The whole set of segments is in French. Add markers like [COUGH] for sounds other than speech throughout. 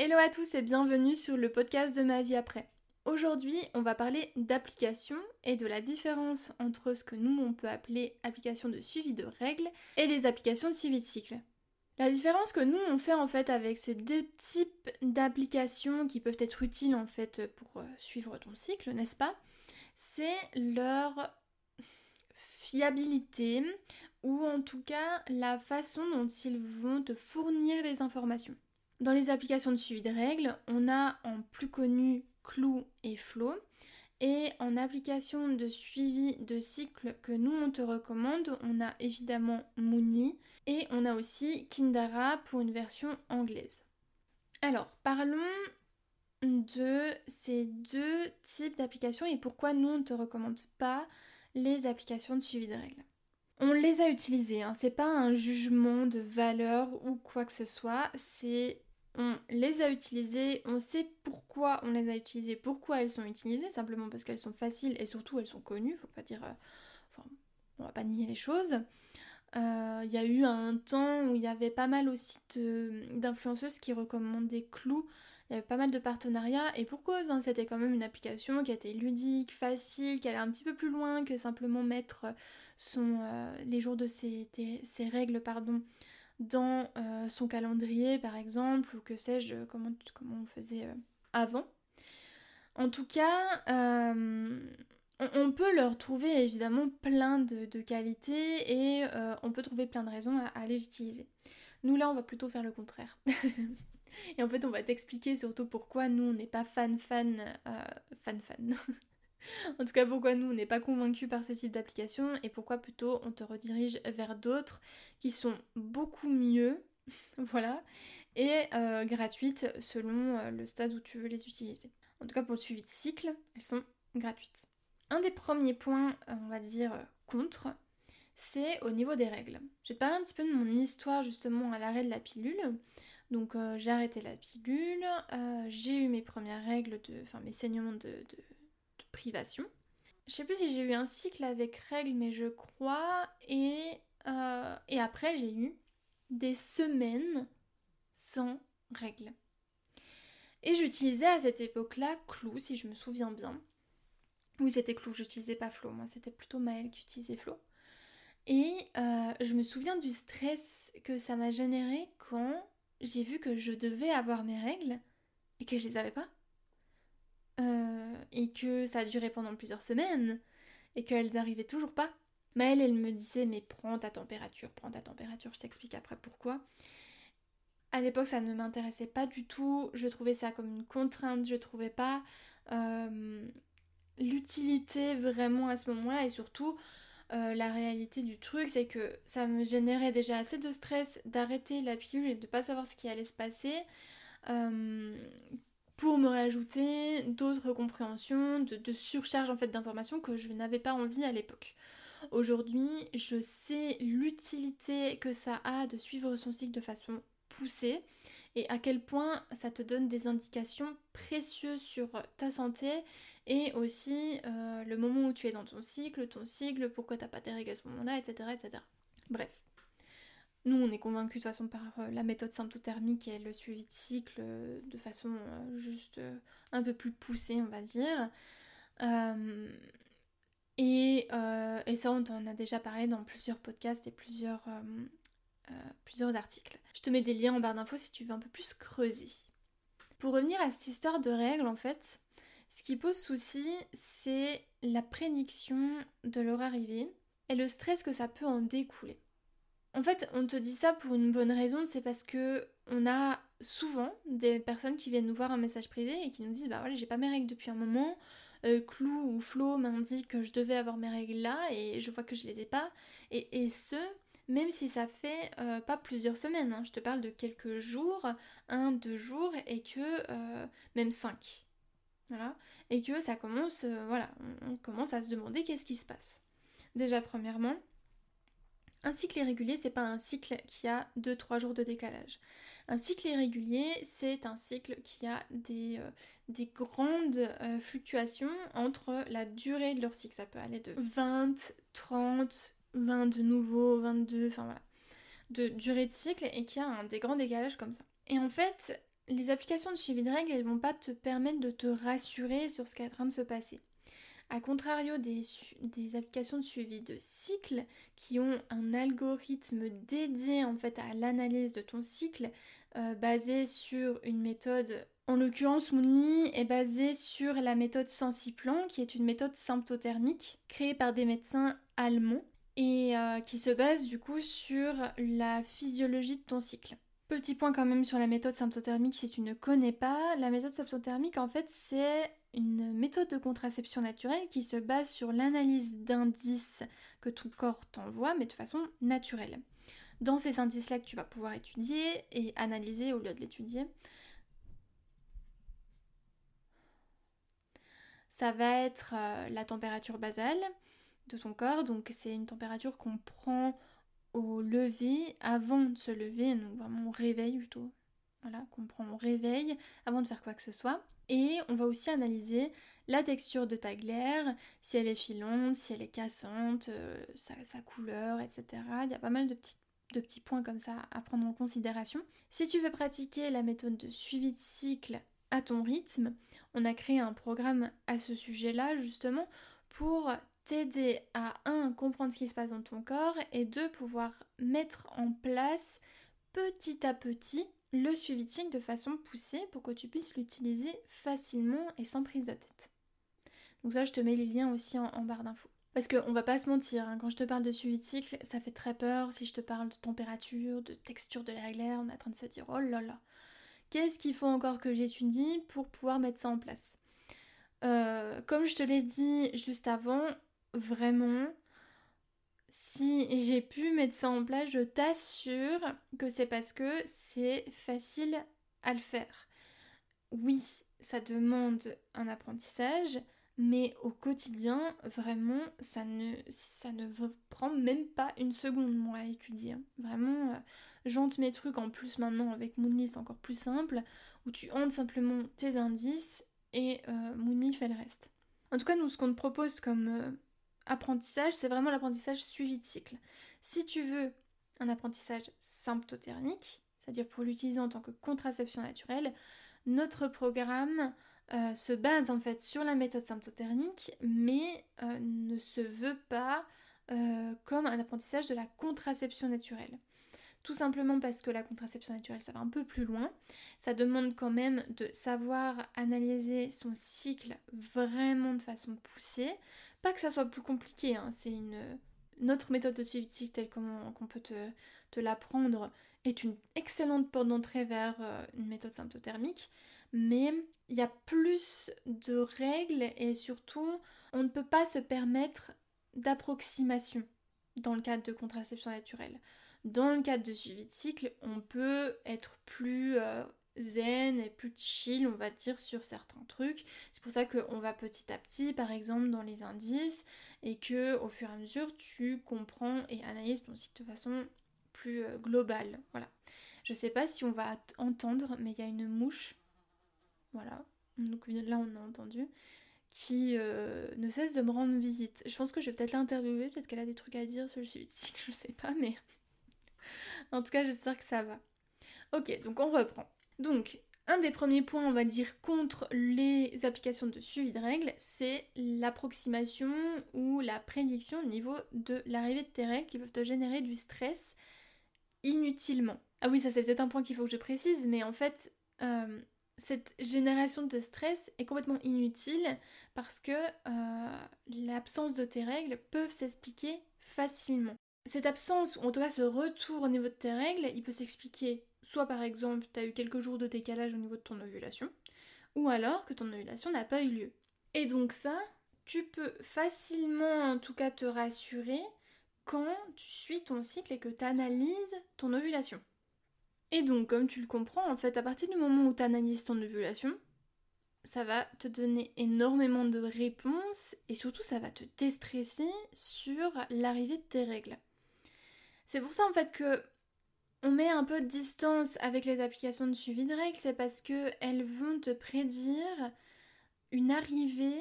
Hello à tous et bienvenue sur le podcast de ma vie après. Aujourd'hui, on va parler d'application et de la différence entre ce que nous on peut appeler application de suivi de règles et les applications de suivi de cycle. La différence que nous on fait en fait avec ces deux types d'applications qui peuvent être utiles en fait pour euh, suivre ton cycle, n'est-ce pas? C'est leur fiabilité ou en tout cas la façon dont ils vont te fournir les informations. Dans les applications de suivi de règles, on a en plus connu Clou et Flow. Et en application de suivi de cycle que nous on te recommande, on a évidemment Moonly et on a aussi Kindara pour une version anglaise. Alors parlons de ces deux types d'applications et pourquoi nous on ne te recommande pas les applications de suivi de règles. On les a utilisées, hein. c'est pas un jugement de valeur ou quoi que ce soit, c'est on les a utilisées, on sait pourquoi on les a utilisées, pourquoi elles sont utilisées, simplement parce qu'elles sont faciles et surtout elles sont connues, faut pas dire. Euh, enfin, on va pas nier les choses. Euh, il y a eu un temps où il y avait pas mal aussi d'influenceuses qui recommandaient Clou. Il y avait pas mal de partenariats et pour cause, hein, c'était quand même une application qui était ludique, facile, qui allait un petit peu plus loin que simplement mettre son, euh, les jours de ses, ses règles pardon, dans euh, son calendrier par exemple, ou que sais-je, comment, comment on faisait euh, avant. En tout cas, euh, on, peut leur trouver évidemment plein de, qualités et on peut trouver plein de raisons à, à les utiliser. Nous là, on va plutôt faire le contraire. [LAUGHS] et en fait, on va t'expliquer surtout pourquoi nous, on n'est pas fan fan fan fan [LAUGHS] en tout cas, pourquoi nous, on n'est pas convaincus par ce type d'application et pourquoi plutôt on te redirige vers d'autres qui sont beaucoup mieux, [LAUGHS] voilà, et euh, gratuites selon euh, le stade où tu veux les utiliser. En tout cas, pour le suivi de cycle, elles sont gratuites. Un des premiers points, euh, on va dire, contre, c'est au niveau des règles. Je vais te parler un petit peu de mon histoire justement à l'arrêt de la pilule. Donc j'ai arrêté la pilule, j'ai eu mes premières règles, enfin mes saignements de privation. Je sais plus si j'ai eu un cycle avec règles, mais je crois. Et, euh, et après, j'ai eu des semaines sans règles. Et j'utilisais à cette époque-là Clou, si je me souviens bien. Oui, c'était Clou, j'utilisais pas Flo. Moi, c'était plutôt Maëlle qui utilisait Flo. Et euh, je me souviens du stress que ça m'a généré quand j'ai vu que je devais avoir mes règles et que je les avais pas. Euh, et que ça a duré pendant plusieurs semaines et qu'elle n'arrivait toujours pas. Maëlle, elle me disait mais prends ta température, prends ta température, je t'explique après pourquoi. À l'époque, ça ne m'intéressait pas du tout, je trouvais ça comme une contrainte, je trouvais pas euh, l'utilité vraiment à ce moment-là et surtout euh, la réalité du truc, c'est que ça me générait déjà assez de stress d'arrêter la pilule et de pas savoir ce qui allait se passer pour me rajouter d'autres compréhensions, de, surcharge en fait d'informations que je n'avais pas envie à l'époque. Aujourd'hui, je sais l'utilité que ça a de suivre son cycle de façon poussée et à quel point ça te donne des indications précieuses sur ta santé et aussi euh, le moment où tu es dans ton cycle, ton cycle, pourquoi t'as pas tes règles à ce moment-là, etc., etc. Bref. Nous, on est convaincus de toute façon par euh, la méthode symptothermique et le suivi de cycle euh, de façon euh, juste un peu plus poussée, on va dire. Et, ça, on t'en a déjà parlé dans plusieurs podcasts et plusieurs, plusieurs articles. Je te mets des liens en barre d'infos si tu veux un peu plus creuser. Pour revenir à cette histoire de règles, en fait, ce qui pose souci, c'est la prédiction de leur arrivée et le stress que ça peut en découler. En fait, on te dit ça pour une bonne raison, c'est parce que on a souvent des personnes qui viennent nous voir un message privé et qui nous disent bah voilà j'ai pas mes règles depuis un moment, euh, Clou ou Flo m'indique que je devais avoir mes règles là et je vois que je les ai pas et, ce même si ça fait euh, pas plusieurs semaines, hein. je te parle de quelques jours, un, deux jours et que euh, même cinq, voilà et que ça commence voilà on commence à se demander qu'est-ce qui se passe. Déjà premièrement un cycle irrégulier, c'est pas un cycle qui a 2-3 jours de décalage. Un cycle irrégulier, c'est un cycle qui a des, euh, des grandes euh, fluctuations entre la durée de leur cycle. Ça peut aller de 20, 30, 20 de nouveau, 22, enfin voilà, de durée de cycle et qui a des grands décalages comme ça. Et en fait, les applications de suivi de règles, elles vont pas te permettre de te rassurer sur ce qui est en train de se passer. A contrario des, applications de suivi de cycle qui ont un algorithme dédié en fait à l'analyse de ton cycle euh, basé sur une méthode, en l'occurrence Moonly est basé sur la méthode Sensiplan qui est une méthode symptothermique créée par des médecins allemands et euh, qui se base du coup sur la physiologie de ton cycle. Petit point quand même sur la méthode symptothermique si tu ne connais pas. La méthode symptothermique en fait c'est une méthode de contraception naturelle qui se base sur l'analyse d'indices que ton corps t'envoie mais de façon naturelle. Dans ces indices-là que tu vas pouvoir étudier et analyser au lieu de l'étudier, ça va être euh, la température basale de ton corps, donc c'est une température qu'on prend lever, avant de se lever, donc vraiment au réveil plutôt. Voilà, qu'on prend réveil avant de faire quoi que ce soit. Et on va aussi analyser la texture de ta glaire, si elle est filante, si elle est cassante, euh, sa, couleur, etc. Il y a pas mal de de petits points comme ça à prendre en considération. Si tu veux pratiquer la méthode de suivi de cycle à ton rythme, on a créé un programme à ce sujet-là justement pour t'aider à, un, comprendre ce qui se passe dans ton corps et deux, pouvoir mettre en place petit à petit le suivi de cycle de façon poussée pour que tu puisses l'utiliser facilement et sans prise de tête. Donc ça, je te mets les liens aussi en, barre d'infos. Parce qu'on va pas se mentir, hein, quand je te parle de suivi de cycle, ça fait très peur. Si je te parle de température, de texture de la glaire, on est en train de se dire oh là là, qu'est-ce qu'il faut encore que j'étudie pour pouvoir mettre ça en place? Euh, Comme je te l'ai dit juste avant, vraiment, si j'ai pu mettre ça en place, je t'assure que c'est parce que c'est facile à le faire. Oui, ça demande un apprentissage, mais au quotidien, vraiment, ça ne, ça ne prend même pas une seconde, moi, à étudier. Hein. Vraiment, euh, j'entre mes trucs en plus maintenant avec Moonly, c'est encore plus simple, où tu hantes simplement tes indices et euh, Moonly fait le reste. En tout cas, nous, ce qu'on te propose comme euh, apprentissage, c'est vraiment l'apprentissage suivi de cycle. Si tu veux un apprentissage symptothermique, c'est-à-dire pour l'utiliser en tant que contraception naturelle, notre programme euh, se base en fait sur la méthode symptothermique, mais euh, ne se veut pas euh, comme un apprentissage de la contraception naturelle. Tout simplement parce que la contraception naturelle, ça va un peu plus loin. Ça demande quand même de savoir analyser son cycle vraiment de façon poussée. Pas que ça soit plus compliqué, hein. c'est une, autre méthode de suivi de cycle telle qu'on peut te, l'apprendre est une excellente porte d'entrée vers euh, une méthode symptothermique, mais il y a plus de règles et surtout on ne peut pas se permettre d'approximation dans le cadre de contraception naturelle. Dans le cadre de suivi de cycle, on peut être plus euh, zen et plus chill, on va dire, sur certains trucs. C'est pour ça qu'on va petit à petit, par exemple, dans les indices, et que au fur et à mesure, tu comprends et analyses ton cycle de façon plus euh, globale. Voilà. Je sais pas si on va entendre, mais il y a une mouche. Voilà. Donc là, on a entendu qui euh, ne cesse de me rendre visite. Je pense que je vais peut-être l'interviewer, peut-être qu'elle a des trucs à dire sur le suivi de cycle, [LAUGHS] je sais pas, mais en tout cas, j'espère que ça va. Ok, donc on reprend. Donc, un des premiers points, on va dire, contre les applications de suivi de règles, c'est l'approximation ou la prédiction au niveau de l'arrivée de tes règles qui peuvent te générer du stress inutilement. Ah oui, ça c'est peut-être un point qu'il faut que je précise, mais en fait, euh, cette génération de stress est complètement inutile parce que euh, l'absence de tes règles peuvent s'expliquer facilement. Cette absence, ou en tout cas ce retour au niveau de tes règles, il peut s'expliquer soit par exemple tu as eu quelques jours de décalage au niveau de ton ovulation, ou alors que ton ovulation n'a pas eu lieu. Et donc ça, tu peux facilement en tout cas te rassurer quand tu suis ton cycle et que tu analyses ton ovulation. Et donc, comme tu le comprends, en fait, à partir du moment où tu analyses ton ovulation, ça va te donner énormément de réponses et surtout ça va te déstresser sur l'arrivée de tes règles. C'est pour ça en fait que on met un peu de distance avec les applications de suivi de règles, c'est parce que elles vont te prédire une arrivée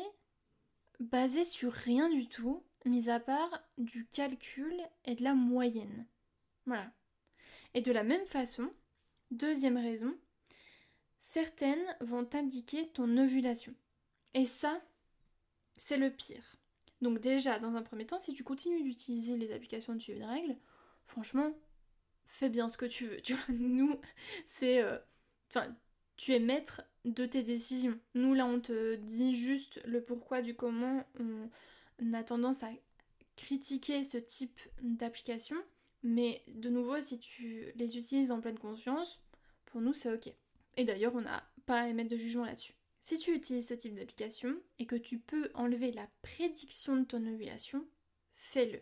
basée sur rien du tout, mis à part du calcul et de la moyenne. Voilà. Et de la même façon, deuxième raison, certaines vont indiquer ton ovulation. Et ça, c'est le pire. Donc déjà, dans un premier temps, si tu continues d'utiliser les applications de suivi de règles, franchement, fais bien ce que tu veux. [LAUGHS] Nous, c'est... Euh, enfin, tu es maître de tes décisions. Nous, là, on te dit juste le pourquoi du comment. On a tendance à critiquer ce type d'application. Mais de nouveau, si tu les utilises en pleine conscience, pour nous, c'est ok. Et d'ailleurs, on n'a pas à émettre de jugement là-dessus. Si tu utilises ce type d'application et que tu peux enlever la prédiction de ton ovulation, fais-le.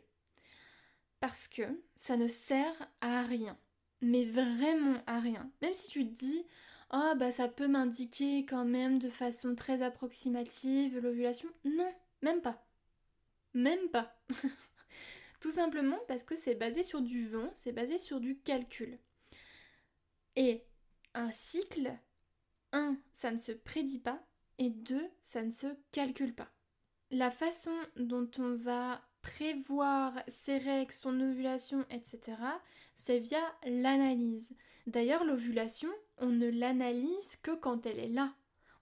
Parce que ça ne sert à rien. Mais vraiment à rien. Même si tu te dis, oh bah ça peut m'indiquer quand même de façon très approximative l'ovulation. Non, même pas. Même pas. [LAUGHS] Tout simplement parce que c'est basé sur du vent, c'est basé sur du calcul. Et un cycle, un, ça ne se prédit pas, et deux, ça ne se calcule pas. La façon dont on va prévoir ses règles, son ovulation, etc., c'est via l'analyse. D'ailleurs, l'ovulation, on ne l'analyse que quand elle est là.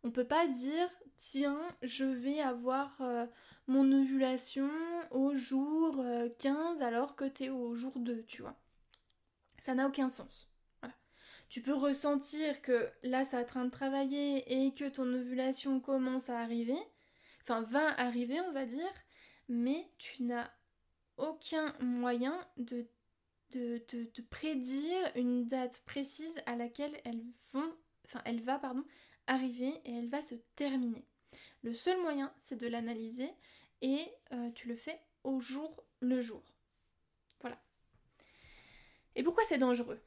On peut pas dire tiens, je vais avoir euh, mon ovulation au jour 15 euh, alors que tu es au jour 2, tu vois. Ça n'a aucun sens. Tu peux ressentir que là, ça est en train de travailler et que ton ovulation commence à arriver. Enfin, va arriver, on va dire. Mais tu n'as aucun moyen de de, prédire une date précise à laquelle elles vont, enfin elle va pardon, arriver et elle va se terminer. Le seul moyen, c'est de l'analyser et euh, tu le fais au jour le jour. Voilà. Et pourquoi c'est dangereux?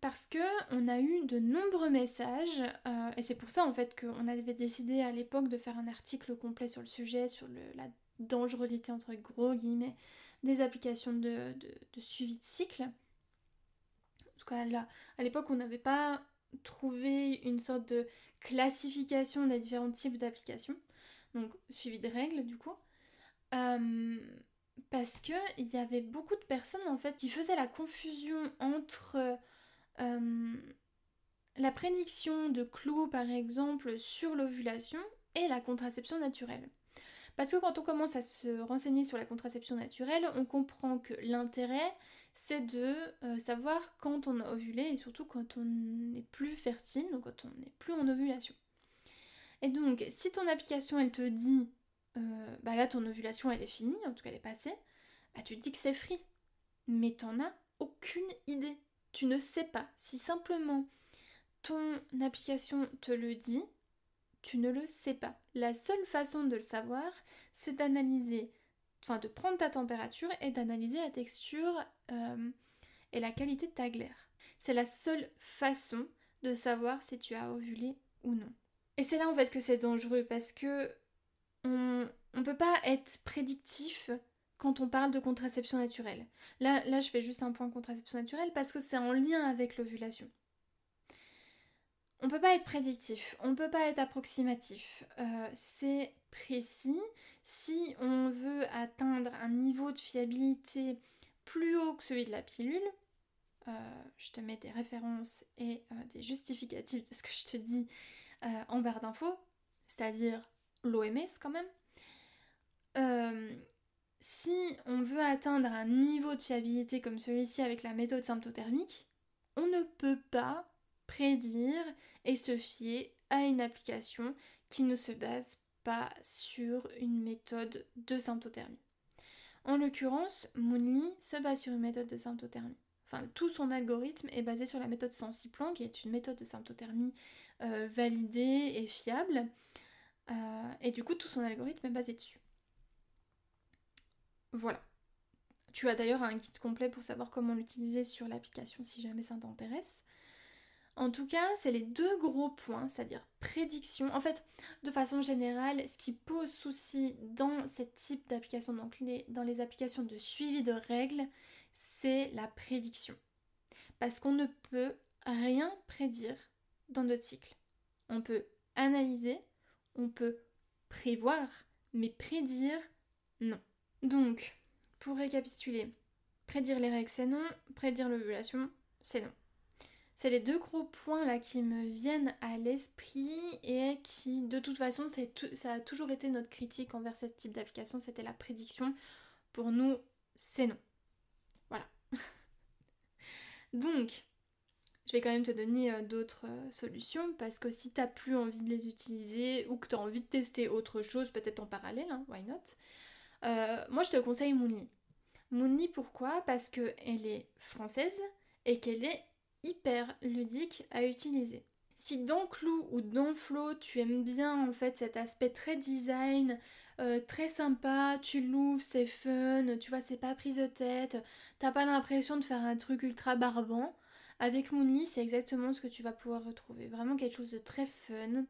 Parce que on a eu de nombreux messages euh, et c'est pour ça en fait qu'on avait décidé à l'époque de faire un article complet sur le sujet, sur la dangerosité entre gros guillemets des applications de, suivi de cycle. En tout cas, là, à l'époque, on n'avait pas trouvé une sorte de classification des différents types d'applications. Donc, suivi de règles, du coup. Euh, parce que il y avait beaucoup de personnes, en fait, qui faisaient la confusion entre... Euh, la prédiction de clous, par exemple, sur l'ovulation et la contraception naturelle. Parce que quand on commence à se renseigner sur la contraception naturelle, on comprend que l'intérêt, c'est de euh, savoir quand on a ovulé et surtout quand on n'est plus fertile, donc quand on n'est plus en ovulation. Et donc, si ton application, elle te dit, euh, bah là, ton ovulation, elle est finie, en tout cas, elle est passée, bah tu te dis que c'est free. Mais t'en as aucune idée. Tu ne sais pas. Si simplement ton application te le dit, tu ne le sais pas. La seule façon de le savoir, c'est d'analyser, enfin de prendre ta température et d'analyser la texture euh, et la qualité de ta glaire. C'est la seule façon de savoir si tu as ovulé ou non. Et c'est là en fait que c'est dangereux parce que on ne peut pas être prédictif quand on parle de contraception naturelle. Là, là, je fais juste un point contraception naturelle parce que c'est en lien avec l'ovulation. On peut pas être prédictif, on peut pas être approximatif. Euh, c'est précis. Si on veut atteindre un niveau de fiabilité plus haut que celui de la pilule, euh, je te mets des références et euh, des justificatifs de ce que je te dis en barre d'infos, c'est-à-dire l'OMS quand même. si on veut atteindre un niveau de fiabilité comme celui-ci avec la méthode symptothermique, on ne peut pas prédire et se fier à une application qui ne se base pas sur une méthode de symptothermie. En l'occurrence, Moonly se base sur une méthode de symptothermie. Enfin, tout son algorithme est basé sur la méthode Sensiplan, qui est une méthode de symptothermie euh, validée et fiable. Euh, et du coup, tout son algorithme est basé dessus. Voilà. Tu as d'ailleurs un guide complet pour savoir comment l'utiliser sur l'application si jamais ça t'intéresse. En tout cas, c'est les deux gros points, c'est-à-dire prédiction. En fait, de façon générale, ce qui pose souci dans ce type d'application, donc dans les applications de suivi de règles, c'est la prédiction. Parce qu'on ne peut rien prédire dans notre cycle. On peut analyser, on peut prévoir, mais prédire, non. Donc, pour récapituler, prédire les règles, c'est non, prédire l'ovulation, c'est non. C'est les deux gros points là qui me viennent à l'esprit et qui de toute façon ça a toujours été notre critique envers ce type d'application, c'était la prédiction. Pour nous, c'est non. Voilà. [LAUGHS] Donc, je vais quand même te donner euh, d'autres euh, solutions parce que si t'as plus envie de les utiliser ou que tu as envie de tester autre chose, peut-être en parallèle, hein, why not euh, Moi je te conseille Moonly. Moonly pourquoi? Parce qu'elle est française et qu'elle est hyper ludique à utiliser. Si dans Clou ou dans Flow tu aimes bien en fait cet aspect très design, très sympa, tu l'ouvres, c'est fun, tu vois, c'est pas prise de tête, t'as pas l'impression de faire un truc ultra barbant, avec Moonly, c'est exactement ce que tu vas pouvoir retrouver. Vraiment quelque chose de très fun,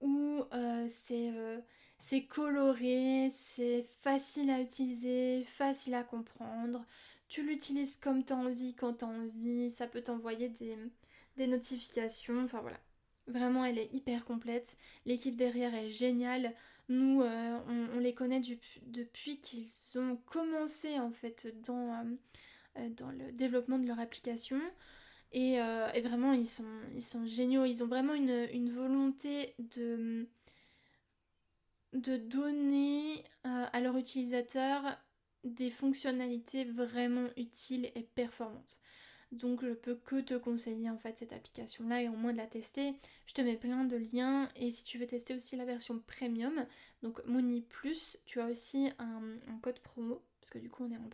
où euh, euh, c'est coloré, c'est facile à utiliser, facile à comprendre. Tu l'utilises comme tu as envie, quand tu as envie. Ça peut t'envoyer des, notifications. Enfin voilà. Vraiment, elle est hyper complète. L'équipe derrière est géniale. Nous, euh, on, les connaît depuis qu'ils ont commencé en fait dans, dans le développement de leur application. Euh, et, vraiment, ils sont, géniaux. Ils ont vraiment une, volonté de, de donner euh, à leurs utilisateurs des fonctionnalités vraiment utiles et performantes. Donc je peux que te conseiller en fait cette application là et au moins de la tester. Je te mets plein de liens et si tu veux tester aussi la version premium, donc Mooney Plus, tu as aussi un, code promo parce que du coup on est en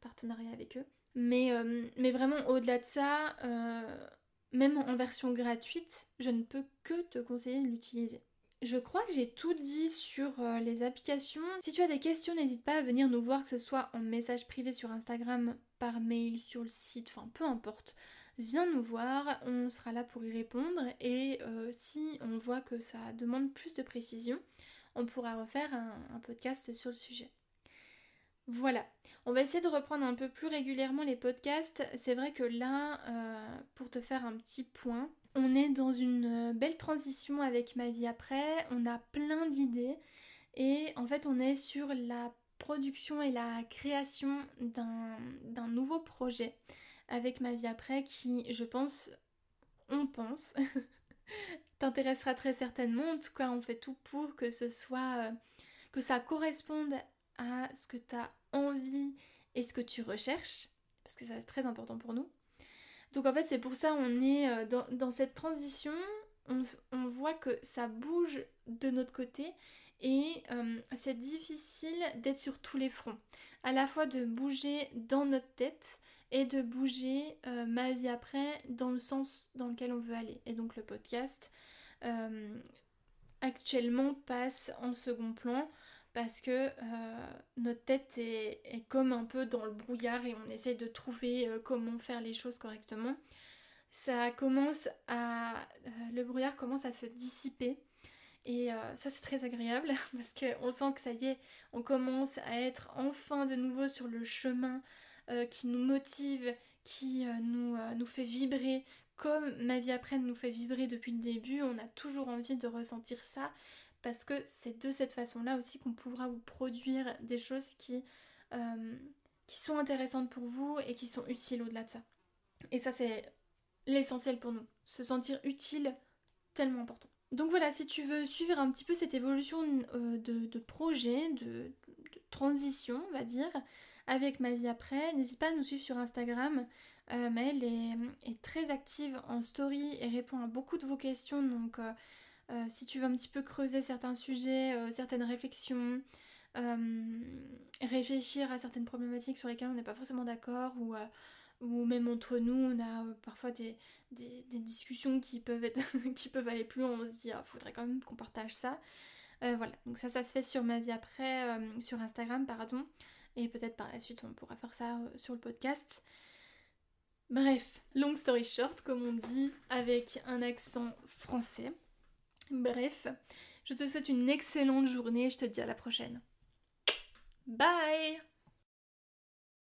partenariat, avec eux. Mais, euh, mais vraiment, au-delà de ça, euh, même en version gratuite, je ne peux que te conseiller de l'utiliser. Je crois que j'ai tout dit sur euh, les applications. Si tu as des questions, n'hésite pas à venir nous voir, que ce soit en message privé sur Instagram, par mail, sur le site, enfin peu importe. Viens nous voir, on sera là pour y répondre et si on voit que ça demande plus de précision, on pourra refaire un podcast sur le sujet. Voilà, on va essayer de reprendre un peu plus régulièrement les podcasts. C'est vrai que là, euh, pour te faire un petit point, on est dans une euh, belle transition avec ma vie après, on a plein d'idées et en fait on est sur la production et la création d'un nouveau projet avec ma vie après qui, je pense, on pense, [LAUGHS] t'intéressera très certainement. En tout cas, on fait tout pour que ce soit, euh, que ça corresponde à ce que tu as envie et ce que tu recherches, parce que ça c'est très important pour nous. Donc en fait c'est pour ça on est euh, dans, cette transition, on, voit que ça bouge de notre côté et euh, c'est difficile d'être sur tous les fronts. À la fois de bouger dans notre tête et de bouger euh, ma vie après dans le sens dans lequel on veut aller. Et donc le podcast actuellement passe en second plan parce que euh, notre tête est, comme un peu dans le brouillard et on essaie de trouver euh, comment faire les choses correctement. Ça commence à... Euh, le brouillard commence à se dissiper et ça c'est très agréable [LAUGHS] parce qu'on sent que ça y est, on commence à être enfin de nouveau sur le chemin qui nous motive, qui nous, nous fait vibrer, comme ma vie après nous fait vibrer depuis le début, on a toujours envie de ressentir ça parce que c'est de cette façon-là aussi qu'on pourra vous produire des choses qui, euh, qui sont intéressantes pour vous et qui sont utiles au-delà de ça. Et ça, c'est l'essentiel pour nous. Se sentir utile, tellement important. Donc voilà, si tu veux suivre un petit peu cette évolution euh, de, projet, de, transition, on va dire, avec ma vie après, n'hésite pas à nous suivre sur Instagram. Euh, Maëlle est, très active en story et répond à beaucoup de vos questions, donc si tu veux un petit peu creuser certains sujets, euh, certaines réflexions, euh, réfléchir à certaines problématiques sur lesquelles on n'est pas forcément d'accord ou, ou même entre nous on a parfois des, discussions qui peuvent, être [LAUGHS] qui peuvent aller plus loin, on se dit il ah, faudrait quand même qu'on partage ça. voilà, donc ça ça se fait sur ma vie après, sur Instagram pardon, et peut-être par la suite on pourra faire ça sur le podcast. Bref, long story short, comme on dit, avec un accent français. Bref, je te souhaite une excellente journée et je te dis à la prochaine. Bye